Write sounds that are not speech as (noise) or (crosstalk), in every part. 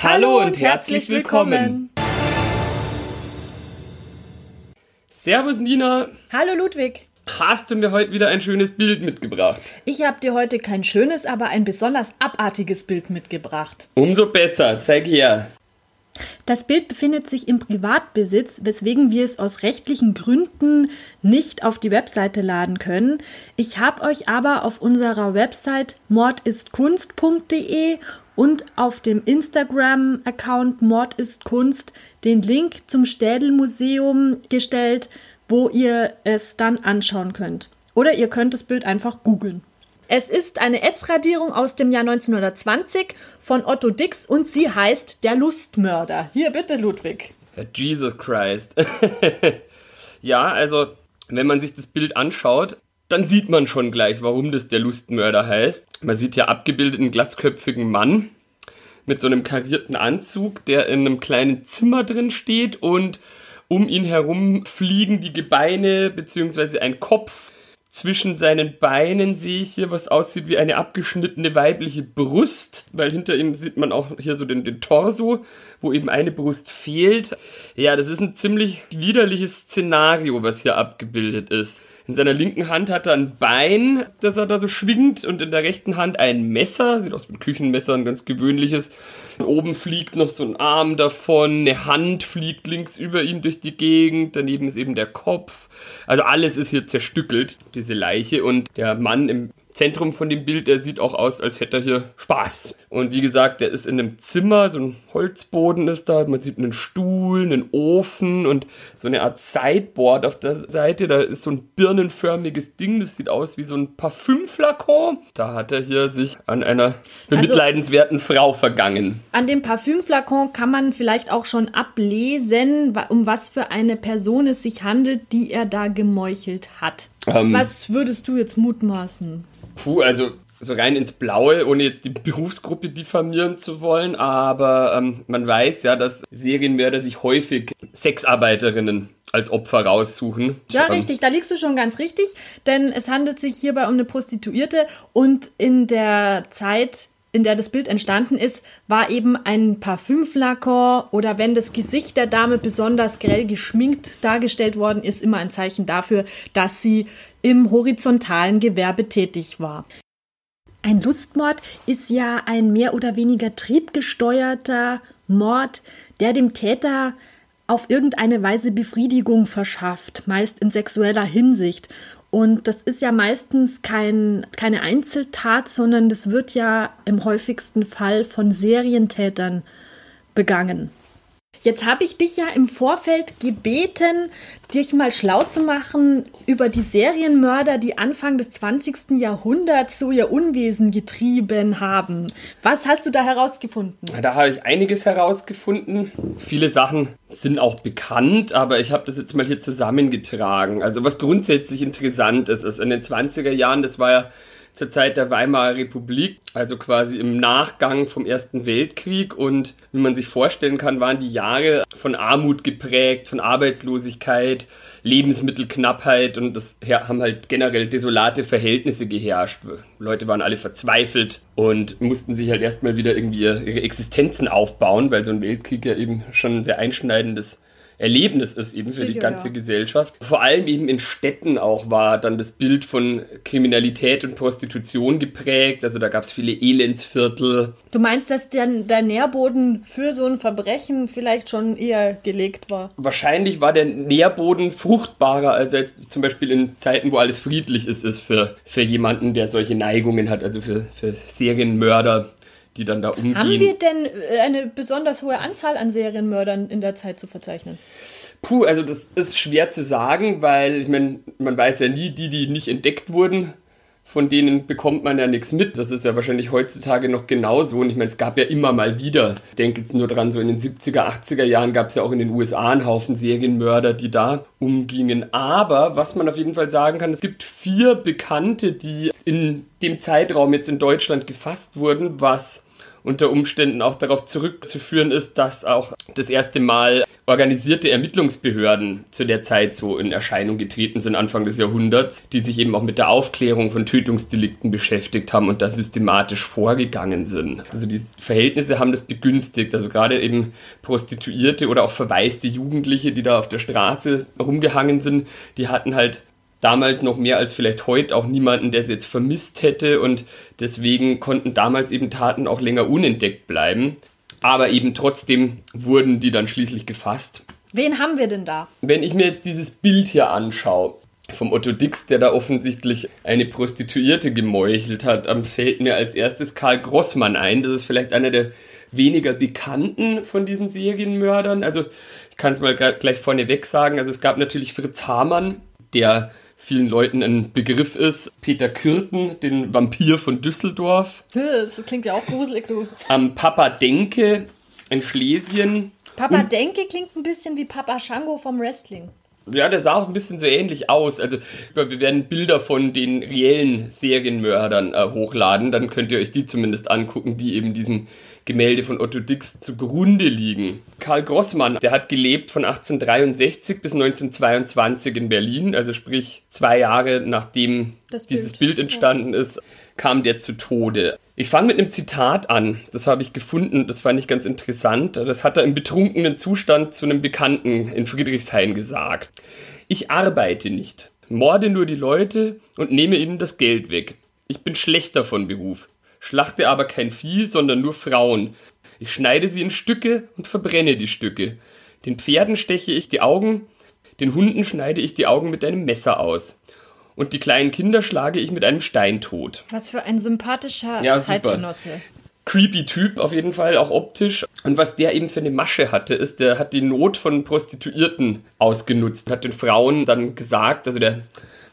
Hallo, und herzlich willkommen. Servus Nina. Hallo Ludwig. Hast du mir heute wieder ein schönes Bild mitgebracht? Ich habe dir heute kein schönes, aber ein besonders abartiges Bild mitgebracht. Umso besser, zeig her. Das Bild befindet sich im Privatbesitz, weswegen wir es aus rechtlichen Gründen nicht auf die Webseite laden können. Ich habe euch aber auf unserer Website mordistkunst.de und auf dem Instagram-Account Mord ist Kunst den Link zum Städelmuseum gestellt, wo ihr es dann anschauen könnt. Oder ihr könnt das Bild einfach googeln. Es ist eine Ätzradierung aus dem Jahr 1920 von Otto Dix und sie heißt Der Lustmörder. Hier bitte, Ludwig. Jesus Christ. (laughs) ja, also, wenn man sich das Bild anschaut, dann sieht man schon gleich, warum das der Lustmörder heißt. Man sieht ja abgebildet einen glatzköpfigen Mann mit so einem karierten Anzug, der in einem kleinen Zimmer drin steht und um ihn herum fliegen die Gebeine bzw. ein Kopf. Zwischen seinen Beinen sehe ich hier, was aussieht wie eine abgeschnittene weibliche Brust, weil hinter ihm sieht man auch hier so den, den Torso, wo eben eine Brust fehlt. Ja, das ist ein ziemlich widerliches Szenario, was hier abgebildet ist. In seiner linken Hand hat er ein Bein, das er da so schwingt, und in der rechten Hand ein Messer. Sieht aus wie ein Küchenmesser, ein ganz gewöhnliches. Oben fliegt noch so ein Arm davon, eine Hand fliegt links über ihm durch die Gegend, daneben ist eben der Kopf. Also alles ist hier zerstückelt, diese Leiche. Und der Mann im Zentrum von dem Bild, der sieht auch aus, als hätte er hier Spaß. Und wie gesagt, der ist in einem Zimmer, so ein Holzboden ist da, man sieht einen Stuhl, einen Ofen und so eine Art Sideboard auf der Seite. Da ist so ein birnenförmiges Ding, das sieht aus wie so ein Parfümflakon. Da hat er hier sich an einer bemitleidenswerten also, Frau vergangen. An dem Parfümflakon kann man vielleicht auch schon ablesen, um was für eine Person es sich handelt, die er da gemeuchelt hat. Ähm, was würdest du jetzt mutmaßen? Puh, also so rein ins Blaue, ohne jetzt die Berufsgruppe diffamieren zu wollen, aber ähm, man weiß ja, dass Serienmörder sich häufig Sexarbeiterinnen als Opfer raussuchen. Ja, ähm, richtig, da liegst du schon ganz richtig, denn es handelt sich hierbei um eine Prostituierte und in der Zeit, in der das Bild entstanden ist, war eben ein Parfümflakon oder wenn das Gesicht der Dame besonders grell geschminkt dargestellt worden ist, immer ein Zeichen dafür, dass sie im horizontalen Gewerbe tätig war. Ein Lustmord ist ja ein mehr oder weniger triebgesteuerter Mord, der dem Täter auf irgendeine Weise Befriedigung verschafft, meist in sexueller Hinsicht. Und das ist ja meistens kein, keine Einzeltat, sondern das wird ja im häufigsten Fall von Serientätern begangen. Jetzt habe ich dich ja im Vorfeld gebeten, dich mal schlau zu machen über die Serienmörder, die Anfang des 20. Jahrhunderts so ihr Unwesen getrieben haben. Was hast du da herausgefunden? Da habe ich einiges herausgefunden. Viele Sachen sind auch bekannt, aber ich habe das jetzt mal hier zusammengetragen. Also was grundsätzlich interessant ist, ist in den 20er Jahren, das war ja zur Zeit der Weimarer Republik, also quasi im Nachgang vom Ersten Weltkrieg. Und wie man sich vorstellen kann, waren die Jahre von Armut geprägt, von Arbeitslosigkeit, Lebensmittelknappheit und das haben halt generell desolate Verhältnisse geherrscht. Leute waren alle verzweifelt und mussten sich halt erstmal wieder irgendwie ihre Existenzen aufbauen, weil so ein Weltkrieg ja eben schon ein sehr einschneidendes Erlebnis ist eben für die ganze ja. Gesellschaft. Vor allem eben in Städten auch war dann das Bild von Kriminalität und Prostitution geprägt. Also da gab es viele Elendsviertel. Du meinst, dass der, der Nährboden für so ein Verbrechen vielleicht schon eher gelegt war? Wahrscheinlich war der Nährboden fruchtbarer als jetzt zum Beispiel in Zeiten, wo alles friedlich ist, ist für, für jemanden, der solche Neigungen hat, also für, für Serienmörder die dann da umgehen. Haben wir denn äh, eine besonders hohe Anzahl an Serienmördern in der Zeit zu verzeichnen? Puh, also das ist schwer zu sagen, weil ich meine, man weiß ja nie, die, die nicht entdeckt wurden, von denen bekommt man ja nichts mit. Das ist ja wahrscheinlich heutzutage noch genauso. Und ich meine, es gab ja immer mal wieder, ich denke jetzt nur dran, so in den 70er, 80er Jahren gab es ja auch in den USA einen Haufen Serienmörder, die da umgingen. Aber was man auf jeden Fall sagen kann, es gibt vier Bekannte, die in dem Zeitraum jetzt in Deutschland gefasst wurden, was unter Umständen auch darauf zurückzuführen ist, dass auch das erste Mal organisierte Ermittlungsbehörden zu der Zeit so in Erscheinung getreten sind, Anfang des Jahrhunderts, die sich eben auch mit der Aufklärung von Tötungsdelikten beschäftigt haben und da systematisch vorgegangen sind. Also die Verhältnisse haben das begünstigt. Also gerade eben Prostituierte oder auch verwaiste Jugendliche, die da auf der Straße rumgehangen sind, die hatten halt damals noch mehr als vielleicht heute auch niemanden, der sie jetzt vermisst hätte und deswegen konnten damals eben Taten auch länger unentdeckt bleiben. Aber eben trotzdem wurden die dann schließlich gefasst. Wen haben wir denn da? Wenn ich mir jetzt dieses Bild hier anschaue, vom Otto Dix, der da offensichtlich eine Prostituierte gemeuchelt hat, fällt mir als erstes Karl Grossmann ein. Das ist vielleicht einer der weniger bekannten von diesen Serienmördern. Also ich kann es mal gleich vorneweg sagen. Also es gab natürlich Fritz Hamann, der vielen Leuten ein Begriff ist. Peter Kürten, den Vampir von Düsseldorf. Das klingt ja auch gruselig, du. Am Papa Denke in Schlesien. Papa Denke klingt ein bisschen wie Papa Shango vom Wrestling. Ja, der sah auch ein bisschen so ähnlich aus. Also wir werden Bilder von den reellen Serienmördern äh, hochladen, dann könnt ihr euch die zumindest angucken, die eben diesen Gemälde von Otto Dix zugrunde liegen. Karl Grossmann, der hat gelebt von 1863 bis 1922 in Berlin, also sprich zwei Jahre nachdem das dieses Bild, Bild entstanden ist, kam der zu Tode. Ich fange mit einem Zitat an. Das habe ich gefunden, das fand ich ganz interessant. Das hat er im betrunkenen Zustand zu einem Bekannten in Friedrichshain gesagt. Ich arbeite nicht, morde nur die Leute und nehme ihnen das Geld weg. Ich bin schlechter von Beruf schlachte aber kein Vieh, sondern nur Frauen. Ich schneide sie in Stücke und verbrenne die Stücke. Den Pferden steche ich die Augen, den Hunden schneide ich die Augen mit einem Messer aus. Und die kleinen Kinder schlage ich mit einem Stein tot. Was für ein sympathischer ja, Zeitgenosse. Super. Creepy Typ auf jeden Fall, auch optisch. Und was der eben für eine Masche hatte, ist, der hat die Not von Prostituierten ausgenutzt, hat den Frauen dann gesagt, also der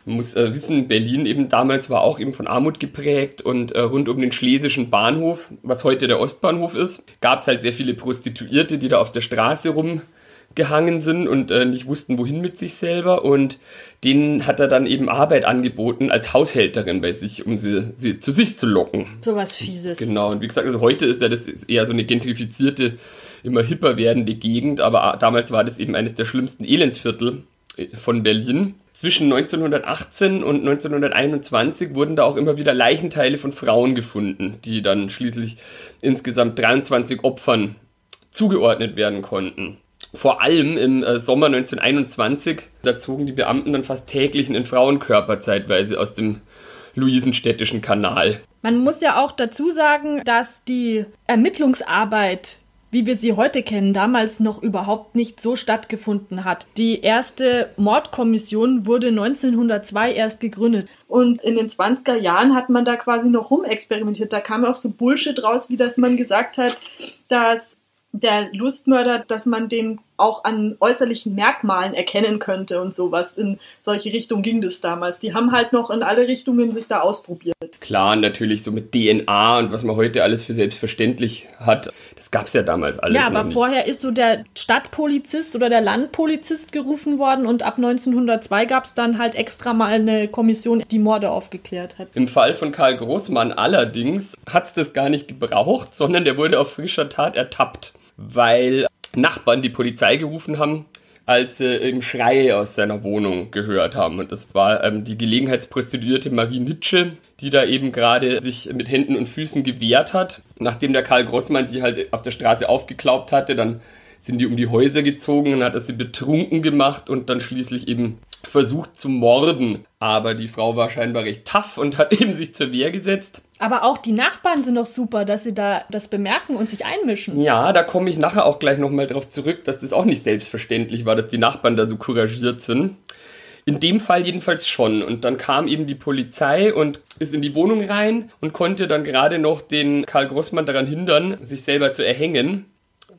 man muss äh, wissen, Berlin eben damals war auch eben von Armut geprägt und äh, rund um den Schlesischen Bahnhof, was heute der Ostbahnhof ist, gab es halt sehr viele Prostituierte, die da auf der Straße rumgehangen sind und äh, nicht wussten, wohin mit sich selber. Und denen hat er dann eben Arbeit angeboten als Haushälterin bei sich, um sie, sie zu sich zu locken. So was Fieses. Genau. Und wie gesagt, also heute ist ja das eher so eine gentrifizierte, immer hipper werdende Gegend, aber damals war das eben eines der schlimmsten Elendsviertel äh, von Berlin. Zwischen 1918 und 1921 wurden da auch immer wieder Leichenteile von Frauen gefunden, die dann schließlich insgesamt 23 Opfern zugeordnet werden konnten. Vor allem im äh, Sommer 1921, da zogen die Beamten dann fast täglich einen Frauenkörper zeitweise aus dem Luisenstädtischen Kanal. Man muss ja auch dazu sagen, dass die Ermittlungsarbeit wie wir sie heute kennen, damals noch überhaupt nicht so stattgefunden hat. Die erste Mordkommission wurde 1902 erst gegründet. Und in den 20er Jahren hat man da quasi noch rumexperimentiert. Da kam auch so Bullshit raus, wie dass man gesagt hat, dass der Lustmörder, dass man den auch an äußerlichen Merkmalen erkennen könnte und sowas. In solche Richtungen ging das damals. Die haben halt noch in alle Richtungen sich da ausprobiert. Klar, natürlich so mit DNA und was man heute alles für selbstverständlich hat. Das gab es ja damals alles. Ja, aber nicht. vorher ist so der Stadtpolizist oder der Landpolizist gerufen worden und ab 1902 gab es dann halt extra mal eine Kommission, die Morde aufgeklärt hat. Im Fall von Karl Großmann allerdings hat es das gar nicht gebraucht, sondern der wurde auf frischer Tat ertappt, weil Nachbarn die Polizei gerufen haben, als sie eben Schreie aus seiner Wohnung gehört haben. Und das war ähm, die Gelegenheitsprostituierte Marie Nitsche, die da eben gerade sich mit Händen und Füßen gewehrt hat. Nachdem der Karl Grossmann die halt auf der Straße aufgeklaubt hatte, dann sind die um die Häuser gezogen und hat er sie betrunken gemacht und dann schließlich eben versucht zu morden. Aber die Frau war scheinbar recht tough und hat (laughs) eben sich zur Wehr gesetzt. Aber auch die Nachbarn sind doch super, dass sie da das bemerken und sich einmischen. Ja, da komme ich nachher auch gleich nochmal drauf zurück, dass das auch nicht selbstverständlich war, dass die Nachbarn da so couragiert sind. In dem Fall jedenfalls schon. Und dann kam eben die Polizei und ist in die Wohnung rein und konnte dann gerade noch den Karl Grossmann daran hindern, sich selber zu erhängen.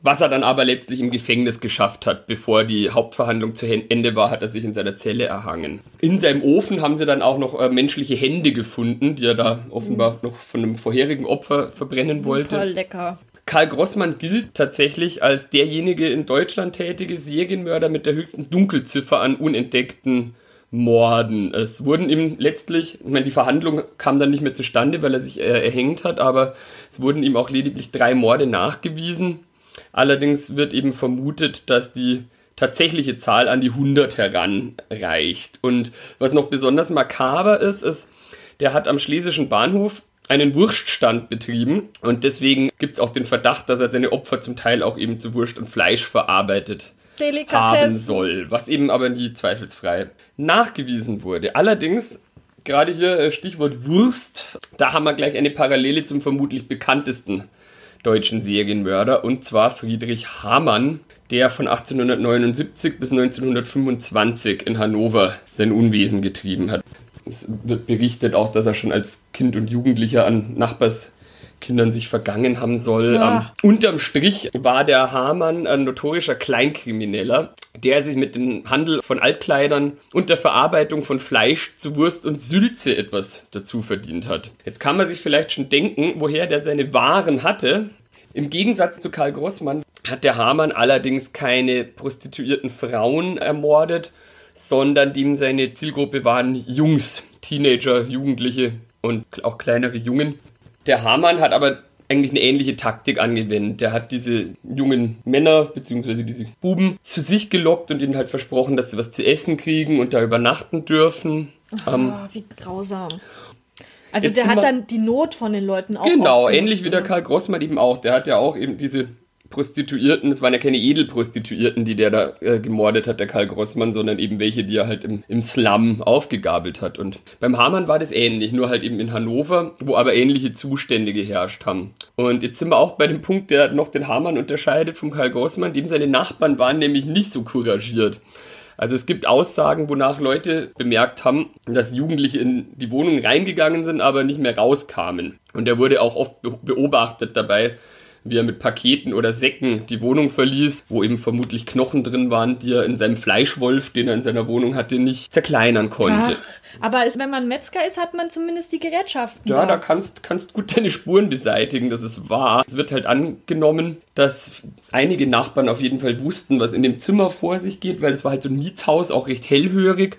Was er dann aber letztlich im Gefängnis geschafft hat. Bevor die Hauptverhandlung zu Ende war, hat er sich in seiner Zelle erhangen. In seinem Ofen haben sie dann auch noch äh, menschliche Hände gefunden, die er da offenbar noch von einem vorherigen Opfer verbrennen Super wollte. lecker. Karl Grossmann gilt tatsächlich als derjenige in Deutschland tätige Serienmörder mit der höchsten Dunkelziffer an unentdeckten Morden. Es wurden ihm letztlich, ich meine, die Verhandlung kam dann nicht mehr zustande, weil er sich äh, erhängt hat, aber es wurden ihm auch lediglich drei Morde nachgewiesen. Allerdings wird eben vermutet, dass die tatsächliche Zahl an die 100 heranreicht. Und was noch besonders makaber ist, ist, der hat am Schlesischen Bahnhof einen Wurststand betrieben und deswegen gibt es auch den Verdacht, dass er seine Opfer zum Teil auch eben zu Wurst und Fleisch verarbeitet haben soll, was eben aber nie zweifelsfrei nachgewiesen wurde. Allerdings, gerade hier äh, Stichwort Wurst, da haben wir gleich eine Parallele zum vermutlich bekanntesten deutschen Serienmörder und zwar Friedrich Hamann, der von 1879 bis 1925 in Hannover sein Unwesen getrieben hat. Es wird berichtet auch, dass er schon als Kind und Jugendlicher an Nachbarskindern sich vergangen haben soll. Ja. Ähm, unterm Strich war der Hamann ein notorischer Kleinkrimineller, der sich mit dem Handel von Altkleidern und der Verarbeitung von Fleisch zu Wurst und Sülze etwas dazu verdient hat. Jetzt kann man sich vielleicht schon denken, woher der seine Waren hatte. Im Gegensatz zu Karl Grossmann hat der Hamann allerdings keine prostituierten Frauen ermordet, sondern dem seine Zielgruppe waren Jungs, Teenager, Jugendliche und auch kleinere Jungen. Der Hamann hat aber eigentlich eine ähnliche Taktik angewendet. Der hat diese jungen Männer bzw. diese Buben zu sich gelockt und ihnen halt versprochen, dass sie was zu essen kriegen und da übernachten dürfen. Ähm, Ah, wie grausam. Also der hat dann die Not von den Leuten auch Genau, ähnlich wie der oder? Karl Grossmann eben auch. Der hat ja auch eben diese Prostituierten, es waren ja keine Edelprostituierten, die der da äh, gemordet hat, der Karl Grossmann, sondern eben welche, die er halt im, im Slum aufgegabelt hat. Und beim Hamann war das ähnlich, nur halt eben in Hannover, wo aber ähnliche Zustände geherrscht haben. Und jetzt sind wir auch bei dem Punkt, der noch den Hamann unterscheidet vom Karl Grossmann, dem seine Nachbarn waren nämlich nicht so couragiert. Also es gibt Aussagen, wonach Leute bemerkt haben, dass Jugendliche in die Wohnung reingegangen sind, aber nicht mehr rauskamen. Und er wurde auch oft be beobachtet dabei, wie er mit Paketen oder Säcken die Wohnung verließ, wo eben vermutlich Knochen drin waren, die er in seinem Fleischwolf, den er in seiner Wohnung hatte, nicht zerkleinern konnte. Ach, aber ist, wenn man Metzger ist, hat man zumindest die Gerätschaften. Ja, da da. kannst, kannst gut deine Spuren beseitigen, das ist wahr. Es wird halt angenommen, dass einige Nachbarn auf jeden Fall wussten, was in dem Zimmer vor sich geht, weil es war halt so ein Mietshaus, auch recht hellhörig.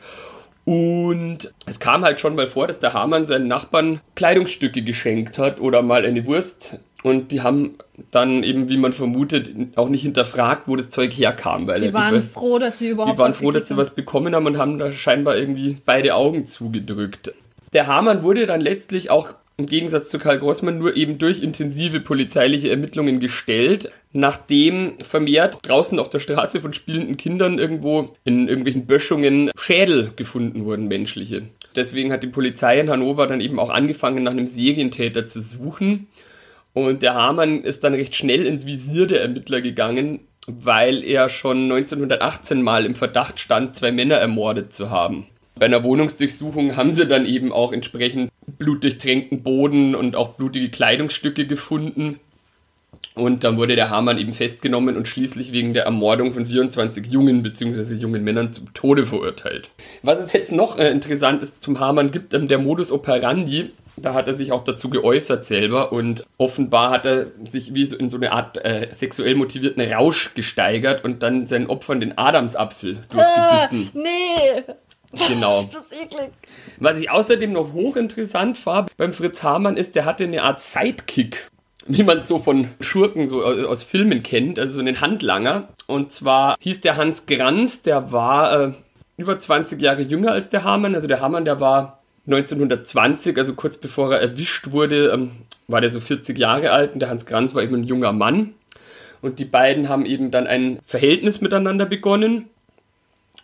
Und es kam halt schon mal vor, dass der Hamann seinen Nachbarn Kleidungsstücke geschenkt hat oder mal eine Wurst. Und die haben dann eben, wie man vermutet, auch nicht hinterfragt, wo das Zeug herkam. Weil die waren Ver- froh, dass sie überhaupt die waren froh, dass sie was bekommen haben und haben da scheinbar irgendwie beide Augen zugedrückt. Der Hamann wurde dann letztlich auch im Gegensatz zu Karl Grossmann nur eben durch intensive polizeiliche Ermittlungen gestellt, nachdem vermehrt draußen auf der Straße von spielenden Kindern irgendwo in irgendwelchen Böschungen Schädel gefunden wurden, menschliche. Deswegen hat die Polizei in Hannover dann eben auch angefangen, nach einem Serientäter zu suchen. Und der Hamann ist dann recht schnell ins Visier der Ermittler gegangen, weil er schon 1918 mal im Verdacht stand, zwei Männer ermordet zu haben. Bei einer Wohnungsdurchsuchung haben sie dann eben auch entsprechend blutdurchtränkten Boden und auch blutige Kleidungsstücke gefunden. Und dann wurde der Hamann eben festgenommen und schließlich wegen der Ermordung von 24 Jungen bzw. jungen Männern zum Tode verurteilt. Was es jetzt noch äh, interessant ist zum Hamann gibt, ähm, der Modus operandi, da hat er sich auch dazu geäußert selber und offenbar hat er sich wie so in so eine Art äh, sexuell motivierten Rausch gesteigert und dann seinen Opfern den Adamsapfel Ah, durchgebissen. nee, Genau. (laughs) ist das eklig. Was ich außerdem noch hochinteressant war beim Fritz Hamann ist, der hatte eine Art Sidekick, wie man es so von Schurken so aus aus Filmen kennt, also so einen Handlanger. Und zwar hieß der Hans Granz, der war äh, über 20 Jahre jünger als der Hamann. Also der Hamann, der war 1920, also kurz bevor er erwischt wurde, ähm, war der so 40 Jahre alt und der Hans Granz war eben ein junger Mann. Und die beiden haben eben dann ein Verhältnis miteinander begonnen.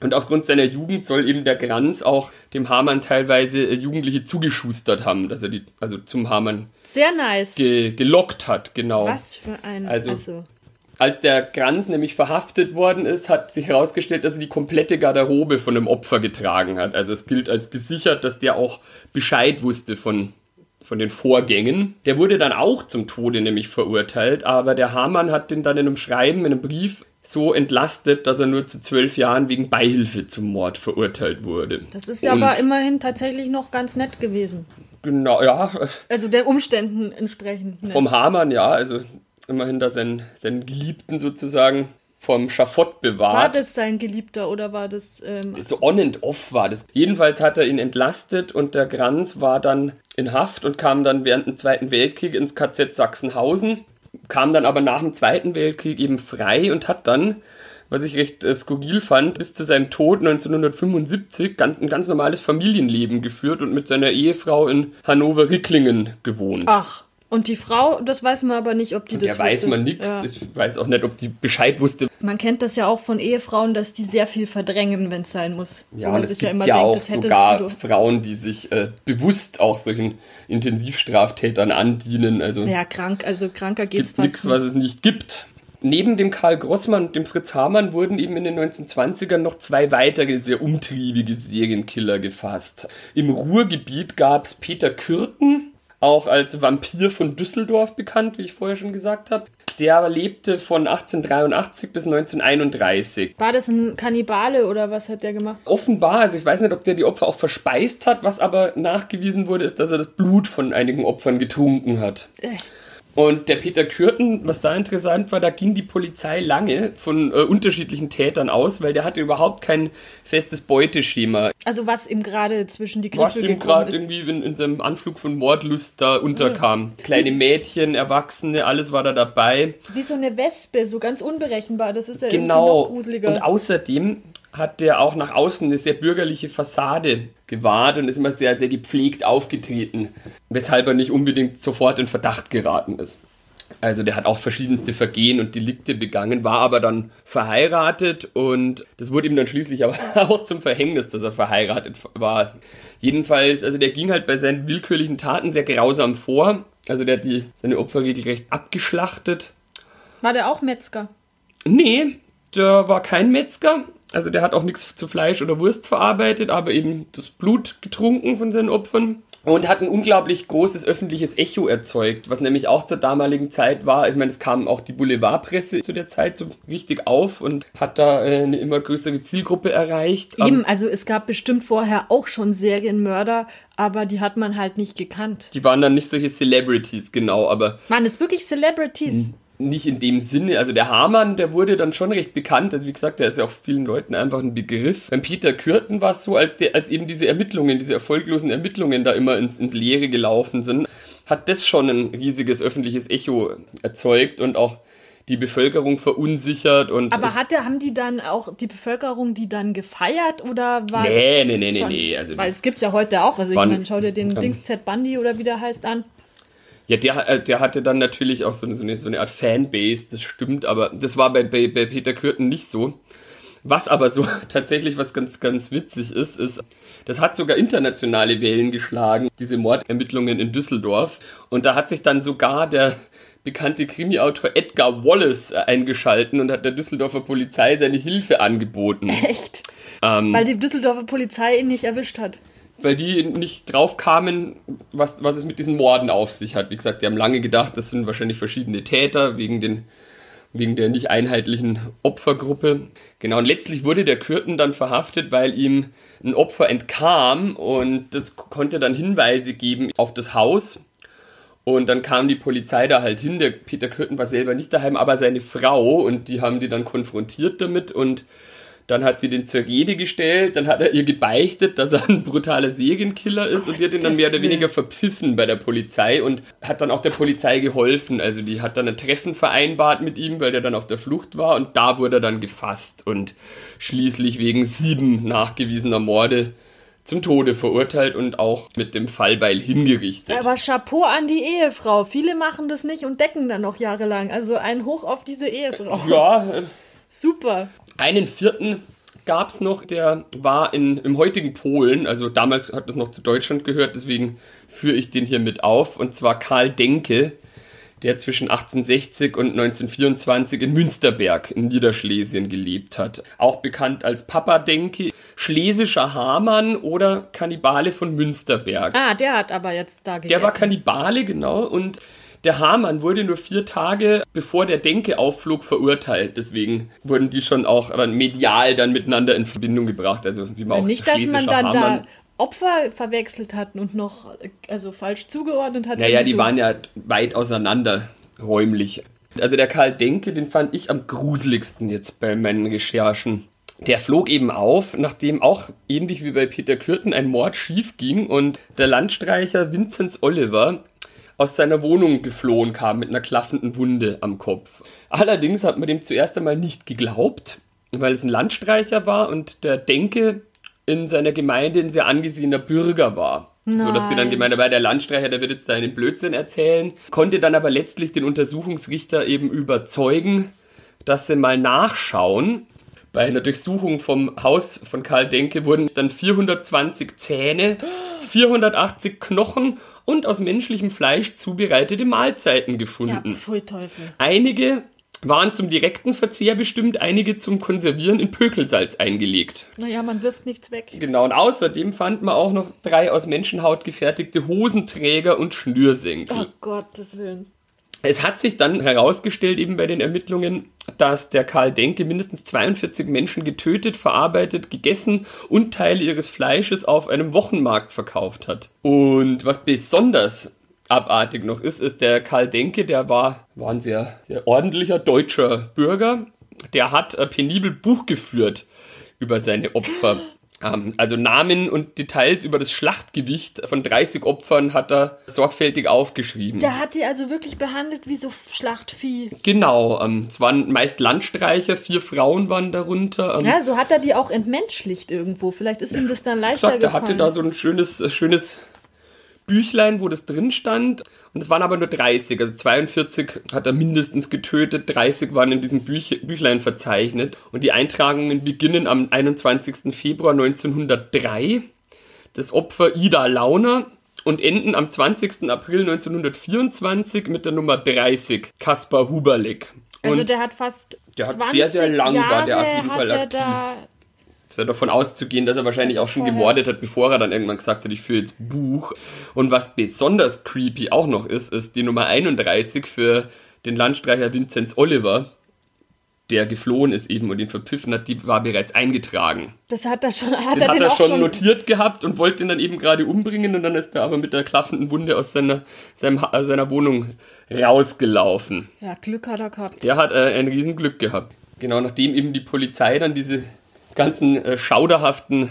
Und aufgrund seiner Jugend soll eben der Granz auch dem Hamann teilweise äh, Jugendliche zugeschustert haben, dass er die also zum Hamann Sehr nice. ge gelockt hat, genau. Was für ein. Also- also Als der Granz nämlich verhaftet worden ist, hat sich herausgestellt, dass er die komplette Garderobe von dem Opfer getragen hat. Also es gilt als gesichert, dass der auch Bescheid wusste von, von den Vorgängen. Der wurde dann auch zum Tode nämlich verurteilt, aber der Hamann hat den dann in einem Schreiben, in einem Brief so entlastet, dass er nur zu zwölf Jahren wegen Beihilfe zum Mord verurteilt wurde. Das ist ja Und aber immerhin tatsächlich noch ganz nett gewesen. Genau, ja. Also den Umständen entsprechend. Nett. Vom Hamann, ja, also immerhin da seinen, seinen Geliebten sozusagen vom Schafott bewahrt. War das sein Geliebter oder war das. Ähm so on and off war das. Jedenfalls hat er ihn entlastet und der Granz war dann in Haft und kam dann während dem Zweiten Weltkrieg ins KZ Sachsenhausen kam dann aber nach dem Zweiten Weltkrieg eben frei und hat dann, was ich recht äh, skurril fand, bis zu seinem Tod 1975 ganz, ein ganz normales Familienleben geführt und mit seiner Ehefrau in Hannover-Ricklingen gewohnt. Ach. Und die Frau, das weiß man aber nicht, ob die das wusste. weiß man nichts. Ja. Ich weiß auch nicht, ob die Bescheid wusste. Man kennt das ja auch von Ehefrauen, dass die sehr viel verdrängen, wenn es sein muss. Ja, und es gibt ja, immer ja denkt, auch sogar Frauen, die sich äh, bewusst auch solchen Intensivstraftätern andienen. Also ja, krank, also kranker geht es fast nichts, was es nicht gibt. Neben dem Karl Grossmann und dem Fritz Hamann wurden eben in den 1920ern noch zwei weitere sehr umtriebige Serienkiller gefasst. Im Ruhrgebiet gab es Peter Kürten, auch als Vampir von Düsseldorf bekannt, wie ich vorher schon gesagt habe. Der lebte von 1883 bis 1931. War das ein Kannibale oder was hat der gemacht? Offenbar, also ich weiß nicht, ob der die Opfer auch verspeist hat, was aber nachgewiesen wurde, ist, dass er das Blut von einigen Opfern getrunken hat. Äh. Und der Peter Kürten, was da interessant war, da ging die Polizei lange von äh, unterschiedlichen Tätern aus, weil der hatte überhaupt kein festes Beuteschema. Also was ihm gerade zwischen die Griffel Was ihm gerade irgendwie in, in, seinem Anflug von Mordlust da unterkam. Äh. Kleine Mädchen, Erwachsene, alles war da dabei. Wie so eine Wespe, so ganz unberechenbar. Das ist ja genau. noch gruseliger. Und außerdem hat der auch nach außen eine sehr bürgerliche Fassade gewahrt und ist immer sehr, sehr gepflegt aufgetreten, weshalb er nicht unbedingt sofort in Verdacht geraten ist. Also der hat auch verschiedenste Vergehen und Delikte begangen, war aber dann verheiratet und das wurde ihm dann schließlich aber (laughs) auch zum Verhängnis, dass er verheiratet war. Jedenfalls, also der ging halt bei seinen willkürlichen Taten sehr grausam vor. Also der hat die, seine Opfer regelrecht abgeschlachtet. War der auch Metzger? Nee, der war kein Metzger. Also der hat auch nichts zu Fleisch oder Wurst verarbeitet, aber eben das Blut getrunken von seinen Opfern. Und hat ein unglaublich großes öffentliches Echo erzeugt, was nämlich auch zur damaligen Zeit war. Ich meine, es kam auch die Boulevardpresse zu der Zeit so richtig auf und hat da äh, eine immer größere Zielgruppe erreicht. Eben, also es gab bestimmt vorher auch schon Serienmörder, aber die hat man halt nicht gekannt. Die waren dann nicht solche Celebrities, genau, aber. Waren es wirklich Celebrities? Nicht in dem Sinne, also der Hamann, der wurde dann schon recht bekannt, also wie gesagt, der ist ja auch vielen Leuten einfach ein Begriff. Beim Peter Kürten war es so, als, der, als eben diese Ermittlungen, diese erfolglosen Ermittlungen da immer ins, ins Leere gelaufen sind, hat das schon ein riesiges öffentliches Echo erzeugt und auch die Bevölkerung verunsichert und. Aber hat der, haben die dann auch die Bevölkerung die dann gefeiert oder war. Nee, nee, nee, nee, nee. Also weil es gibt es ja heute auch. Also ich meine, schau dir den Dings Z Bundy oder wie der heißt an. Ja, der, äh, der hatte dann natürlich auch so eine, so eine, so eine Art Fanbase, das stimmt, aber das war bei, bei, bei Peter Kürten nicht so. Was aber so (laughs) tatsächlich was ganz, ganz witzig ist, ist, das hat sogar internationale Wellen geschlagen, diese Mordermittlungen in Düsseldorf. Und da hat sich dann sogar der bekannte Krimi-Autor Edgar Wallace eingeschalten und hat der Düsseldorfer Polizei seine Hilfe angeboten. (laughs) Echt? Ähm, Weil die Düsseldorfer Polizei ihn nicht erwischt hat weil die nicht drauf kamen, was, was es mit diesen Morden auf sich hat. Wie gesagt, die haben lange gedacht, das sind wahrscheinlich verschiedene Täter wegen, den, wegen der nicht einheitlichen Opfergruppe. Genau, und letztlich wurde der Kürten dann verhaftet, weil ihm ein Opfer entkam und das konnte dann Hinweise geben auf das Haus. Und dann kam die Polizei da halt hin. Der Peter Kürten war selber nicht daheim, aber seine Frau und die haben die dann konfrontiert damit und dann hat sie den zur Rede gestellt, dann hat er ihr gebeichtet, dass er ein brutaler Serienkiller ist Gott, und die hat ihn dann mehr oder weniger verpfiffen bei der Polizei und hat dann auch der Polizei geholfen. Also die hat dann ein Treffen vereinbart mit ihm, weil der dann auf der Flucht war und da wurde er dann gefasst und schließlich wegen sieben nachgewiesener Morde zum Tode verurteilt und auch mit dem Fallbeil hingerichtet. Aber Chapeau an die Ehefrau. Viele machen das nicht und decken dann noch jahrelang. Also ein Hoch auf diese Ehefrau. Ja. Äh, Super. Einen vierten gab es noch, der war in, im heutigen Polen, also damals hat das noch zu Deutschland gehört, deswegen führe ich den hier mit auf, und zwar Karl Denke. der zwischen 1860 und 1924 in Münsterberg in Niederschlesien gelebt hat. Auch bekannt als Papa Denke, Schlesischer Hamann oder Kannibale von Münsterberg. Ah, der hat aber jetzt da gegessen. Der war Kannibale, genau, und der Hamann wurde nur vier Tage bevor der Denke aufflog verurteilt. Deswegen wurden die schon auch medial dann miteinander in Verbindung gebracht. Also wie man auch Nicht, dass man dann Hamann, da Opfer verwechselt hat und noch also falsch zugeordnet hat. Naja, die so. waren ja weit auseinander räumlich. Also der Karl Denke, den fand ich am gruseligsten jetzt bei meinen Recherchen. Der flog eben auf, nachdem auch ähnlich wie bei Peter Kürten ein Mord schief ging und der Landstreicher Vinzenz Oliver aus seiner Wohnung geflohen kam mit einer klaffenden Wunde am Kopf. Allerdings hat man dem zuerst einmal nicht geglaubt, weil es ein Landstreicher war und der Denke in seiner Gemeinde ein sehr angesehener Bürger war. Nein. So dass die dann gemeint haben, der Landstreicher, der wird jetzt seinen Blödsinn erzählen, konnte dann aber letztlich den Untersuchungsrichter eben überzeugen, dass sie mal nachschauen. Bei einer Durchsuchung vom Haus von Karl Denke wurden dann 420 Zähne, 480 Knochen und aus menschlichem Fleisch zubereitete Mahlzeiten gefunden. Ja, pfui Teufel. Einige waren zum direkten Verzehr bestimmt, einige zum Konservieren in Pökelsalz eingelegt. Naja, man wirft nichts weg. Genau, und außerdem fand man auch noch drei aus Menschenhaut gefertigte Hosenträger und Schnürsenkel. Oh Gottes Willen. Es hat sich dann herausgestellt, eben bei den Ermittlungen, dass der Karl Denke mindestens 42 Menschen getötet, verarbeitet, gegessen und Teile ihres Fleisches auf einem Wochenmarkt verkauft hat. Und was besonders abartig noch ist, ist der Karl Denke, der war, war ein sehr, sehr ordentlicher deutscher Bürger. Der hat penibel Buch geführt über seine Opfer. Ähm, also Namen und Details über das Schlachtgewicht von 30 Opfern hat er sorgfältig aufgeschrieben. Der hat die also wirklich behandelt wie so Schlachtvieh. Genau, ähm, es waren meist Landstreicher, vier Frauen waren darunter. Ähm, ja, so hat er die auch entmenschlicht irgendwo. Vielleicht ist ihm das dann leichter gesagt, gefallen. Er hatte da so ein schönes, äh, schönes Büchlein, wo das drin stand. Und es waren aber nur 30. Also 42 hat er mindestens getötet, 30 waren in diesem Büch Büchlein verzeichnet. Und die Eintragungen beginnen am 21. Februar 1903. Das Opfer Ida Launer und enden am 20. April 1924 mit der Nummer 30, Kaspar Huberleck. Also der hat fast der hat sehr, sehr lang Jahre war der auf jeden Fall aktiv ist ja davon auszugehen, dass er wahrscheinlich auch schon gemordet hat, bevor er dann irgendwann gesagt hat, ich führe jetzt Buch. Und was besonders creepy auch noch ist, ist die Nummer 31 für den Landstreicher Vinzenz Oliver, der geflohen ist eben und ihn verpfiffen hat, die war bereits eingetragen. Das hat er schon, hat den er hat er schon, schon notiert gehabt und wollte ihn dann eben gerade umbringen und dann ist er aber mit der klaffenden Wunde aus seiner, seinem, seiner Wohnung rausgelaufen. Ja, Glück hat er gehabt. Der hat äh, ein Riesenglück gehabt. Genau, nachdem eben die Polizei dann diese ganzen äh, schauderhaften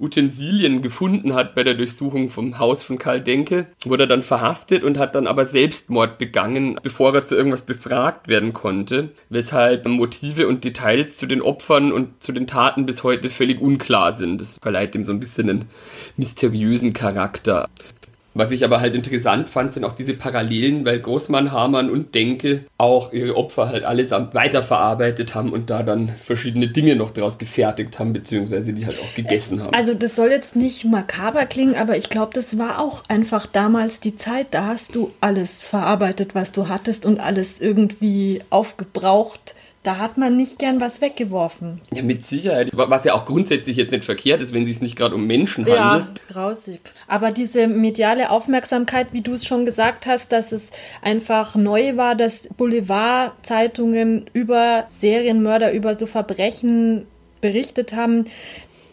Utensilien gefunden hat bei der Durchsuchung vom Haus von Karl Denke, wurde er dann verhaftet und hat dann aber Selbstmord begangen, bevor er zu irgendwas befragt werden konnte, weshalb Motive und Details zu den Opfern und zu den Taten bis heute völlig unklar sind. Das verleiht ihm so ein bisschen einen mysteriösen Charakter. Was ich aber halt interessant fand, sind auch diese Parallelen, weil Großmann, Hamann und Denke auch ihre Opfer halt allesamt weiterverarbeitet haben und da dann verschiedene Dinge noch daraus gefertigt haben, beziehungsweise die halt auch gegessen haben. Also das soll jetzt nicht makaber klingen, aber ich glaube, das war auch einfach damals die Zeit, da hast du alles verarbeitet, was du hattest und alles irgendwie aufgebraucht da hat man nicht gern was weggeworfen. Ja, mit Sicherheit. Was ja auch grundsätzlich jetzt nicht verkehrt ist, wenn es sich nicht gerade um Menschen handelt. Ja, grausig. Aber diese mediale Aufmerksamkeit, wie du es schon gesagt hast, dass es einfach neu war, dass Boulevardzeitungen über Serienmörder, über so Verbrechen berichtet haben,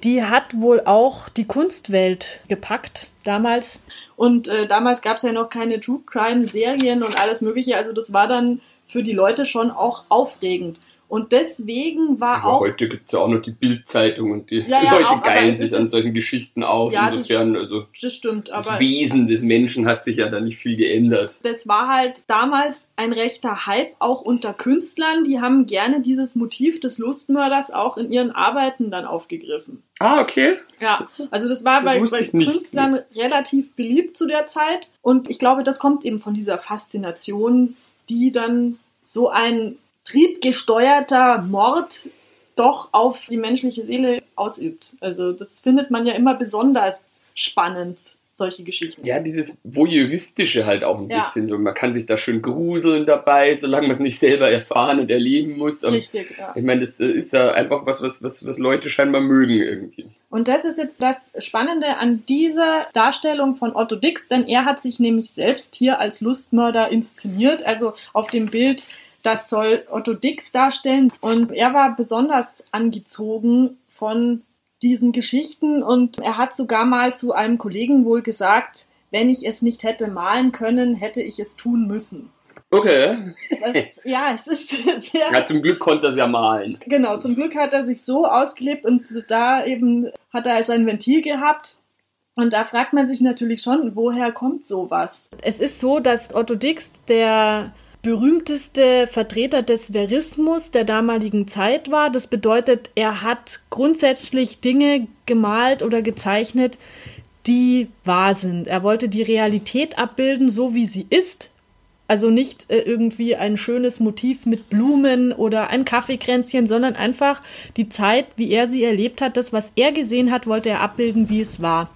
die hat wohl auch die Kunstwelt gepackt damals. Und äh, damals gab es ja noch keine True Crime Serien und alles Mögliche. Also das war dann für die Leute schon auch aufregend. Und deswegen war Aber auch. Heute gibt es ja auch noch die Bildzeitung und die ja, ja, Leute geilen sich an solchen Geschichten auf. Ja, Insofern, das, also. Das stimmt, aber. Das Wesen des Menschen hat sich ja da nicht viel geändert. Das war halt damals ein rechter Hype, auch unter Künstlern. Die haben gerne dieses Motiv des Lustmörders auch in ihren Arbeiten dann aufgegriffen. Ah, okay. Ja, also das war das bei, bei Künstlern relativ beliebt zu der Zeit. Und ich glaube, das kommt eben von dieser Faszination, die dann so ein triebgesteuerter Mord doch auf die menschliche Seele ausübt. Also das findet man ja immer besonders spannend. Solche Geschichten. Ja, dieses Voyeuristische halt auch ein ja. bisschen so. Man kann sich da schön gruseln dabei, solange man es nicht selber erfahren und erleben muss. Und Richtig, ja. Ich meine, das äh, ist ja einfach was, was, was, was Leute scheinbar mögen irgendwie. Und das ist jetzt das Spannende an dieser Darstellung von Otto Dix, denn er hat sich nämlich selbst hier als Lustmörder inszeniert. Also auf dem Bild, das soll Otto Dix darstellen. Und er war besonders angezogen von diesen Geschichten und er hat sogar mal zu einem Kollegen wohl gesagt, wenn ich es nicht hätte malen können, hätte ich es tun müssen. Okay. Das, ja, es ist (laughs) sehr. Ja, zum Glück konnte er es ja malen. Genau, zum Glück hat er sich so ausgelebt und da eben hat er sein Ventil gehabt. Und da fragt man sich natürlich schon, woher kommt sowas? Es ist so, dass Otto Dix, der berühmteste Vertreter des Verismus der damaligen Zeit war. Das bedeutet, er hat grundsätzlich Dinge gemalt oder gezeichnet, die wahr sind. Er wollte die Realität abbilden, so wie sie ist. Also nicht äh, irgendwie ein schönes Motiv mit Blumen oder ein Kaffeekränzchen, sondern einfach die Zeit, wie er sie erlebt hat. Das, was er gesehen hat, wollte er abbilden, wie es war.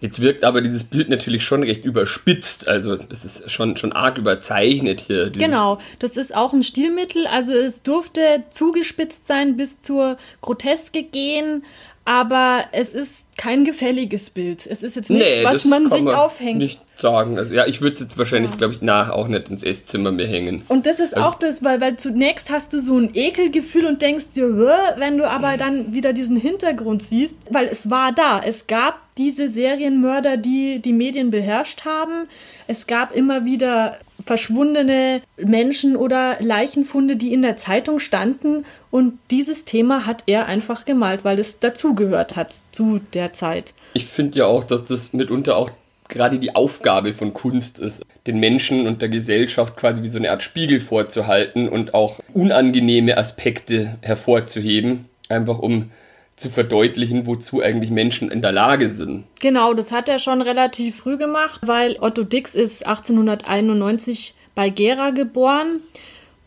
Jetzt wirkt aber dieses Bild natürlich schon recht überspitzt. Also das ist schon, schon arg überzeichnet hier. Genau, das ist auch ein Stilmittel. Also es durfte zugespitzt sein bis zur Groteske gehen, aber es ist kein gefälliges Bild. Es ist jetzt nichts, nee, was man sich man aufhängt. Nicht sagen. Also, ja, ich würde jetzt wahrscheinlich, ja. glaube ich, nach auch nicht ins Esszimmer mehr hängen. Und das ist also, auch das, weil, weil zunächst hast du so ein Ekelgefühl und denkst dir, wenn du aber dann wieder diesen Hintergrund siehst, weil es war da. Es gab diese Serienmörder, die die Medien beherrscht haben. Es gab immer wieder verschwundene Menschen oder Leichenfunde, die in der Zeitung standen. Und dieses Thema hat er einfach gemalt, weil es dazugehört hat zu der Zeit. Ich finde ja auch, dass das mitunter auch gerade die Aufgabe von Kunst ist, den Menschen und der Gesellschaft quasi wie so eine Art Spiegel vorzuhalten und auch unangenehme Aspekte hervorzuheben, einfach um zu verdeutlichen, wozu eigentlich Menschen in der Lage sind. Genau, das hat er schon relativ früh gemacht, weil Otto Dix ist 1891 bei Gera geboren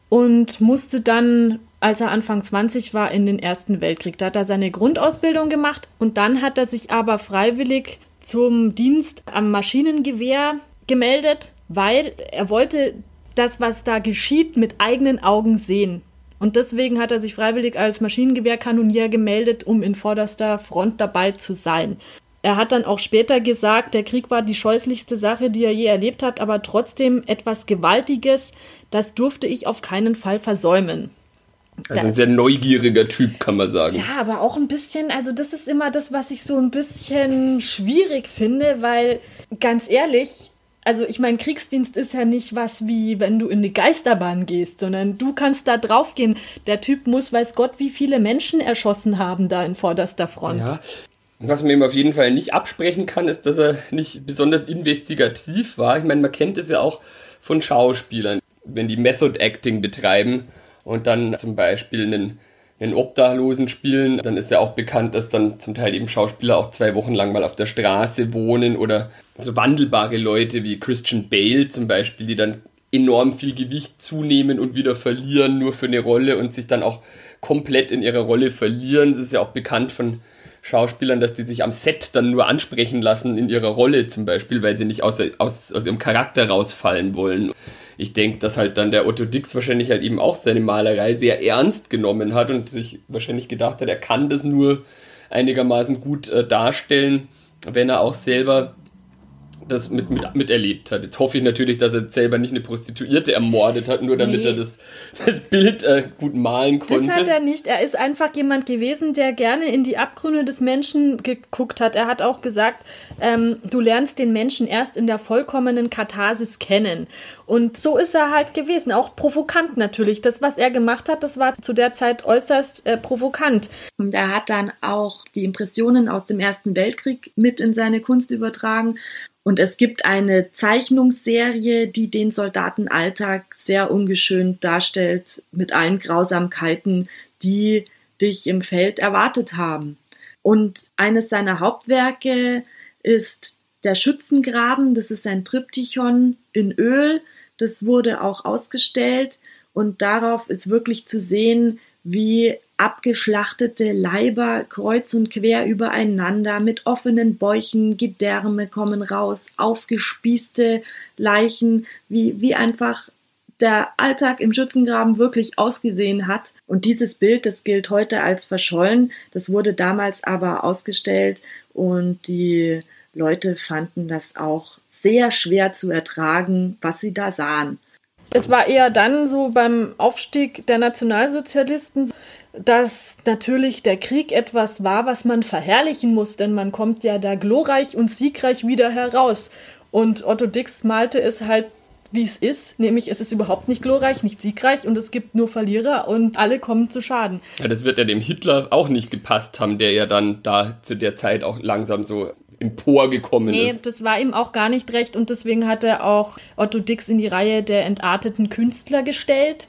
und musste dann, als er Anfang 20 war, in den Ersten Weltkrieg. Da hat er seine Grundausbildung gemacht und dann hat er sich aber freiwillig zum Dienst am Maschinengewehr gemeldet, weil er wollte das, was da geschieht, mit eigenen Augen sehen. Und deswegen hat er sich freiwillig als Maschinengewehrkanonier gemeldet, um in vorderster Front dabei zu sein. Er hat dann auch später gesagt, der Krieg war die scheußlichste Sache, die er je erlebt hat, aber trotzdem etwas Gewaltiges, das durfte ich auf keinen Fall versäumen. Also ein sehr neugieriger Typ, kann man sagen. Ja, aber auch ein bisschen, also das ist immer das, was ich so ein bisschen schwierig finde, weil ganz ehrlich, also ich meine, Kriegsdienst ist ja nicht was wie, wenn du in eine Geisterbahn gehst, sondern du kannst da draufgehen. Der Typ muss, weiß Gott, wie viele Menschen erschossen haben da in vorderster Front. Ja. Was man ihm auf jeden Fall nicht absprechen kann, ist, dass er nicht besonders investigativ war. Ich meine, man kennt es ja auch von Schauspielern, wenn die Method Acting betreiben und dann zum Beispiel einen, einen Obdachlosen spielen, dann ist ja auch bekannt, dass dann zum Teil eben Schauspieler auch zwei Wochen lang mal auf der Straße wohnen oder so wandelbare Leute wie Christian Bale zum Beispiel, die dann enorm viel Gewicht zunehmen und wieder verlieren, nur für eine Rolle und sich dann auch komplett in ihrer Rolle verlieren. Das ist ja auch bekannt von Schauspielern, dass die sich am Set dann nur ansprechen lassen in ihrer Rolle zum Beispiel, weil sie nicht aus, aus, aus ihrem Charakter rausfallen wollen ich denke, dass halt dann der Otto Dix wahrscheinlich halt eben auch seine Malerei sehr ernst genommen hat und sich wahrscheinlich gedacht hat, er kann das nur einigermaßen gut äh, darstellen, wenn er auch selber das mit, mit, miterlebt hat. Jetzt hoffe ich natürlich, dass er selber nicht eine Prostituierte ermordet hat, nur damit nee. er das, das Bild äh, gut malen konnte. Das hat er nicht. Er ist einfach jemand gewesen, der gerne in die Abgründe des Menschen geguckt hat. Er hat auch gesagt, ähm, du lernst den Menschen erst in der vollkommenen Katharsis kennen. Und so ist er halt gewesen. Auch provokant natürlich. Das, was er gemacht hat, das war zu der Zeit äußerst äh, provokant. Und er hat dann auch die Impressionen aus dem Ersten Weltkrieg mit in seine Kunst übertragen und es gibt eine Zeichnungsserie, die den Soldatenalltag sehr ungeschönt darstellt, mit allen Grausamkeiten, die dich im Feld erwartet haben. Und eines seiner Hauptwerke ist der Schützengraben. Das ist ein Triptychon in Öl. Das wurde auch ausgestellt. Und darauf ist wirklich zu sehen, wie abgeschlachtete Leiber kreuz und quer übereinander mit offenen Bäuchen, Gedärme kommen raus, aufgespießte Leichen, wie, wie einfach der Alltag im Schützengraben wirklich ausgesehen hat. Und dieses Bild, das gilt heute als verschollen. Das wurde damals aber ausgestellt und die Leute fanden das auch sehr schwer zu ertragen, was sie da sahen. Es war eher dann so beim Aufstieg der Nationalsozialisten, dass natürlich der Krieg etwas war, was man verherrlichen muss, denn man kommt ja da glorreich und siegreich wieder heraus. Und Otto Dix malte es halt wie es ist, nämlich es ist überhaupt nicht glorreich, nicht siegreich und es gibt nur Verlierer und alle kommen zu Schaden. Ja, das wird ja dem Hitler auch nicht gepasst haben, der ja dann da zu der Zeit auch langsam so emporgekommen nee, ist. Nee, das war ihm auch gar nicht recht und deswegen hat er auch Otto Dix in die Reihe der entarteten Künstler gestellt.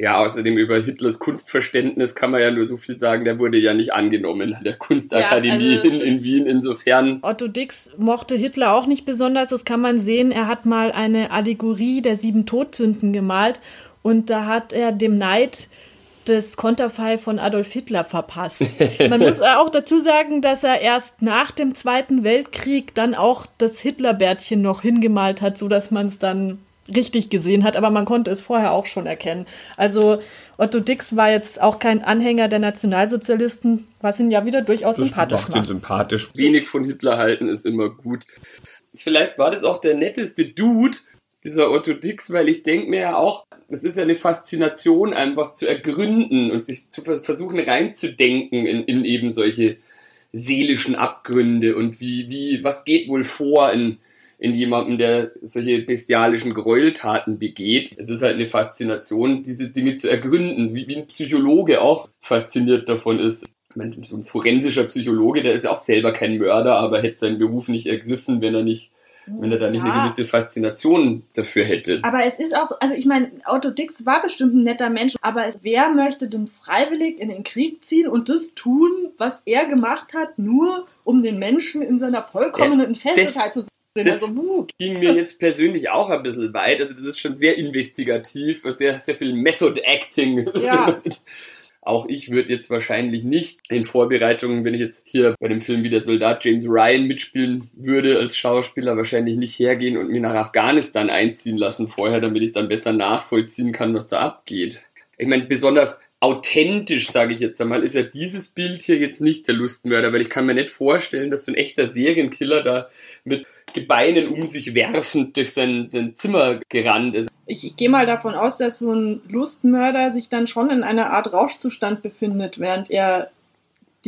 Ja, außerdem über Hitlers Kunstverständnis kann man ja nur so viel sagen, der wurde ja nicht angenommen an der Kunstakademie ja, also in, in Wien. Insofern. Otto Dix mochte Hitler auch nicht besonders, das kann man sehen. Er hat mal eine Allegorie der sieben Todsünden gemalt und da hat er dem Neid das Konterfei von Adolf Hitler verpasst. (laughs) Man muss auch dazu sagen, dass er erst nach dem Zweiten Weltkrieg dann auch das Hitlerbärtchen noch hingemalt hat, sodass man es dann richtig gesehen hat, aber man konnte es vorher auch schon erkennen. Also Otto Dix war jetzt auch kein Anhänger der Nationalsozialisten, was ihn ja wieder durchaus das sympathisch macht. Sympathisch. Wenig von Hitler halten ist immer gut. Vielleicht war das auch der netteste Dude, dieser Otto Dix, weil ich denke mir ja auch, es ist ja eine Faszination, einfach zu ergründen und sich zu versuchen reinzudenken in, in eben solche seelischen Abgründe und wie, wie, was geht wohl vor in, in jemandem, der solche bestialischen Gräueltaten begeht. Es ist halt eine Faszination, diese Dinge zu ergründen, wie, wie ein Psychologe auch fasziniert davon ist. Ich meine, so ein forensischer Psychologe, der ist ja auch selber kein Mörder, aber hätte seinen Beruf nicht ergriffen, wenn er nicht wenn er da nicht ja. eine gewisse Faszination dafür hätte. Aber es ist auch so, also ich meine, Otto Dix war bestimmt ein netter Mensch, aber es, wer möchte denn freiwillig in den Krieg ziehen und das tun, was er gemacht hat, nur um den Menschen in seiner vollkommenen ja, Festigkeit zu das also, ging mir jetzt persönlich auch ein bisschen weit. Also das ist schon sehr investigativ, sehr, sehr viel Method Acting. Ja. Auch ich würde jetzt wahrscheinlich nicht in Vorbereitungen, wenn ich jetzt hier bei dem Film wie der Soldat James Ryan mitspielen würde als Schauspieler, wahrscheinlich nicht hergehen und mich nach Afghanistan einziehen lassen vorher, damit ich dann besser nachvollziehen kann, was da abgeht. Ich meine, besonders authentisch, sage ich jetzt einmal, ist ja dieses Bild hier jetzt nicht der Lustmörder, weil ich kann mir nicht vorstellen, dass so ein echter Serienkiller da mit Gebeinen um sich werfend durch sein, sein Zimmer gerannt ist. Ich, ich gehe mal davon aus, dass so ein Lustmörder sich dann schon in einer Art Rauschzustand befindet, während er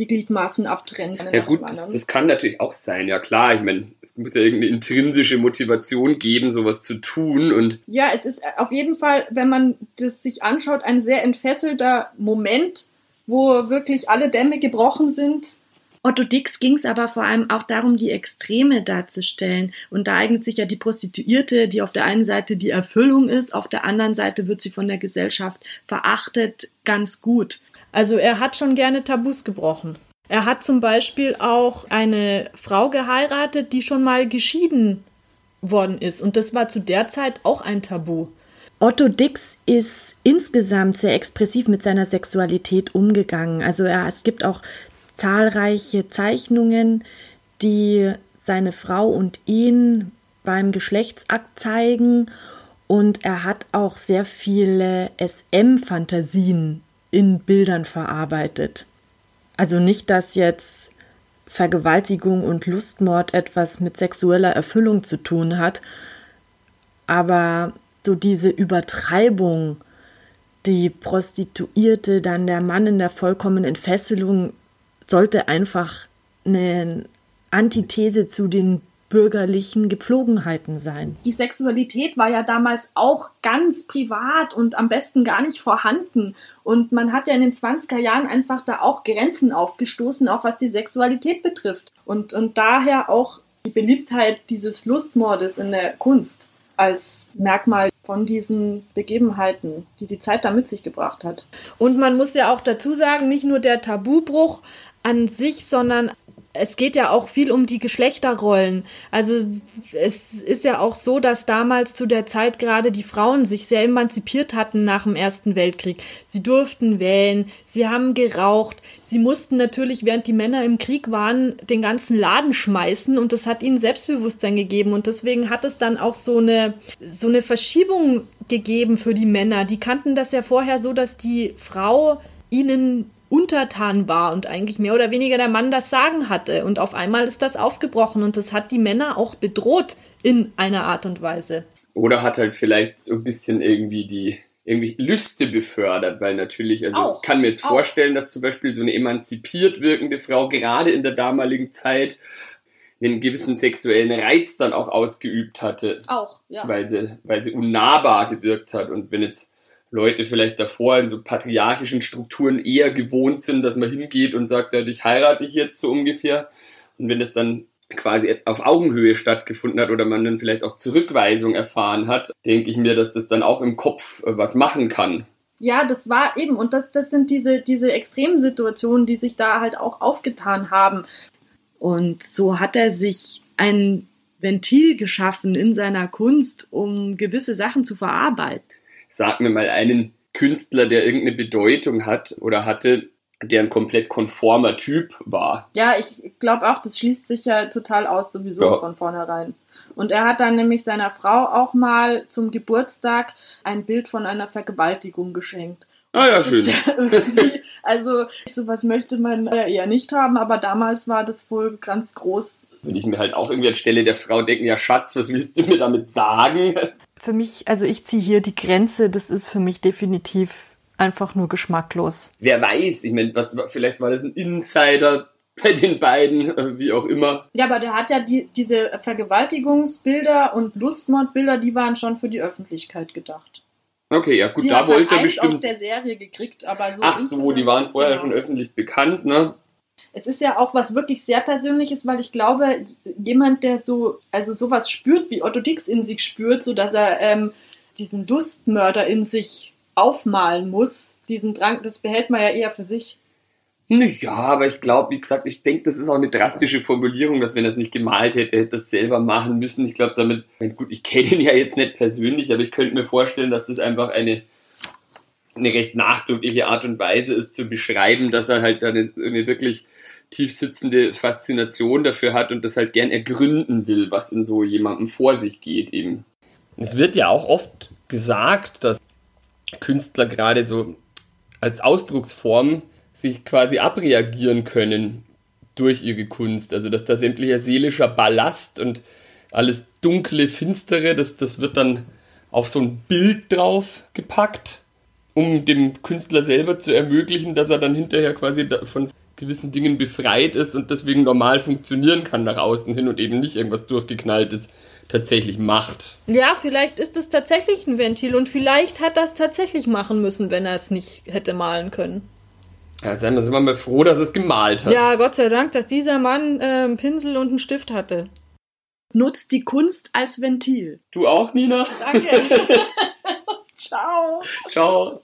die Gliedmaßen abtrennt. Ja gut, das, das, kann natürlich auch sein, ja klar. Ich meine, es muss ja irgendeine intrinsische Motivation geben, sowas zu tun und. Ja, es ist auf jeden Fall, wenn man das sich anschaut, ein sehr entfesselter Moment, wo wirklich alle Dämme gebrochen sind. Otto Dix ging es aber vor allem auch darum, die Extreme darzustellen. Und da eignet sich ja die Prostituierte, die auf der einen Seite die Erfüllung ist, auf der anderen Seite wird sie von der Gesellschaft verachtet, ganz gut. Also er hat schon gerne Tabus gebrochen. Er hat zum Beispiel auch eine Frau geheiratet, die schon mal geschieden worden ist. Und das war zu der Zeit auch ein Tabu. Otto Dix ist insgesamt sehr expressiv mit seiner Sexualität umgegangen. Also er, es gibt auch zahlreiche Zeichnungen, die seine Frau und ihn beim Geschlechtsakt zeigen. Und er hat auch sehr viele SM-Fantasien in Bildern verarbeitet. Also nicht, dass jetzt Vergewaltigung und Lustmord etwas mit sexueller Erfüllung zu tun hat, aber so diese Übertreibung, die Prostituierte, dann der Mann in der vollkommenen Entfesselung, sollte einfach eine Antithese zu den bürgerlichen Gepflogenheiten sein. Die Sexualität war ja damals auch ganz privat und am besten gar nicht vorhanden. Und man hat ja in den 20er Jahren einfach da auch Grenzen aufgestoßen, auch was die Sexualität betrifft. Und, und daher auch die Beliebtheit dieses Lustmordes in der Kunst als Merkmal von diesen Begebenheiten, die die Zeit da mit sich gebracht hat. Und man muss ja auch dazu sagen, nicht nur der Tabubruch an sich, sondern es geht ja auch viel um die Geschlechterrollen. Also es ist ja auch so, dass damals zu der Zeit gerade die Frauen sich sehr emanzipiert hatten nach dem Ersten Weltkrieg. Sie durften wählen, sie haben geraucht, sie mussten natürlich, während die Männer im Krieg waren, den ganzen Laden schmeißen und das hat ihnen Selbstbewusstsein gegeben und deswegen hat es dann auch so eine, so eine Verschiebung gegeben für die Männer. Die kannten das ja vorher so, dass die Frau ihnen untertan war und eigentlich mehr oder weniger der Mann das Sagen hatte. Und auf einmal ist das aufgebrochen und das hat die Männer auch bedroht in einer Art und Weise. Oder hat halt vielleicht so ein bisschen irgendwie die irgendwie Lüste befördert, weil natürlich, also auch, ich kann mir jetzt auch. vorstellen, dass zum Beispiel so eine emanzipiert wirkende Frau gerade in der damaligen Zeit einen gewissen sexuellen Reiz dann auch ausgeübt hatte. Auch, ja. Weil sie, weil sie unnahbar gewirkt hat. Und wenn jetzt Leute vielleicht davor in so patriarchischen Strukturen eher gewohnt sind, dass man hingeht und sagt, ja, ich heirate dich jetzt so ungefähr. Und wenn es dann quasi auf Augenhöhe stattgefunden hat oder man dann vielleicht auch Zurückweisung erfahren hat, denke ich mir, dass das dann auch im Kopf äh, was machen kann. Ja, das war eben, und das, das sind diese, diese extremen Situationen, die sich da halt auch aufgetan haben. Und so hat er sich ein Ventil geschaffen in seiner Kunst, um gewisse Sachen zu verarbeiten sag mir mal einen Künstler, der irgendeine Bedeutung hat oder hatte, der ein komplett konformer Typ war. Ja, ich glaube auch, das schließt sich ja total aus, sowieso ja. von vornherein. Und er hat dann nämlich seiner Frau auch mal zum Geburtstag ein Bild von einer Vergewaltigung geschenkt. Ah ja, schön. Ja also sowas möchte man ja eher nicht haben, aber damals war das wohl ganz groß. Würde ich mir halt auch irgendwie anstelle der Frau denken, ja Schatz, was willst du mir damit sagen? Für mich, also ich ziehe hier die Grenze, das ist für mich definitiv einfach nur geschmacklos. Wer weiß, ich meine, was, vielleicht war das ein Insider bei den beiden, äh, wie auch immer. Ja, aber der hat ja die, diese Vergewaltigungsbilder und Lustmordbilder, die waren schon für die Öffentlichkeit gedacht. Okay, ja gut, Sie da wollte er bestimmt. aus der Serie gekriegt, aber so. Ach so, die waren vorher genau. schon öffentlich bekannt, ne? Es ist ja auch was wirklich sehr Persönliches, weil ich glaube, jemand, der so, also sowas spürt, wie Otto Dix in sich spürt, so dass er ähm, diesen Lustmörder in sich aufmalen muss, diesen Drang, das behält man ja eher für sich. Ja, aber ich glaube, wie gesagt, ich denke, das ist auch eine drastische Formulierung, dass wenn er es nicht gemalt hätte, hätte es selber machen müssen. Ich glaube damit, gut, ich kenne ihn ja jetzt nicht persönlich, aber ich könnte mir vorstellen, dass das einfach eine eine recht nachdrückliche Art und Weise ist zu beschreiben, dass er halt eine, eine wirklich tiefsitzende Faszination dafür hat und das halt gern ergründen will, was in so jemandem vor sich geht eben. Es wird ja auch oft gesagt, dass Künstler gerade so als Ausdrucksform sich quasi abreagieren können durch ihre Kunst. Also dass da sämtlicher seelischer Ballast und alles dunkle, finstere, das, das wird dann auf so ein Bild drauf gepackt um dem Künstler selber zu ermöglichen, dass er dann hinterher quasi von gewissen Dingen befreit ist und deswegen normal funktionieren kann nach außen hin und eben nicht irgendwas durchgeknalltes tatsächlich macht. Ja, vielleicht ist es tatsächlich ein Ventil und vielleicht hat er es tatsächlich machen müssen, wenn er es nicht hätte malen können. Ja, dann sind wir mal froh, dass es gemalt hat. Ja, Gott sei Dank, dass dieser Mann äh, einen Pinsel und einen Stift hatte. Nutzt die Kunst als Ventil. Du auch, Nina? Danke. (laughs) (laughs) Ciao. Ciao.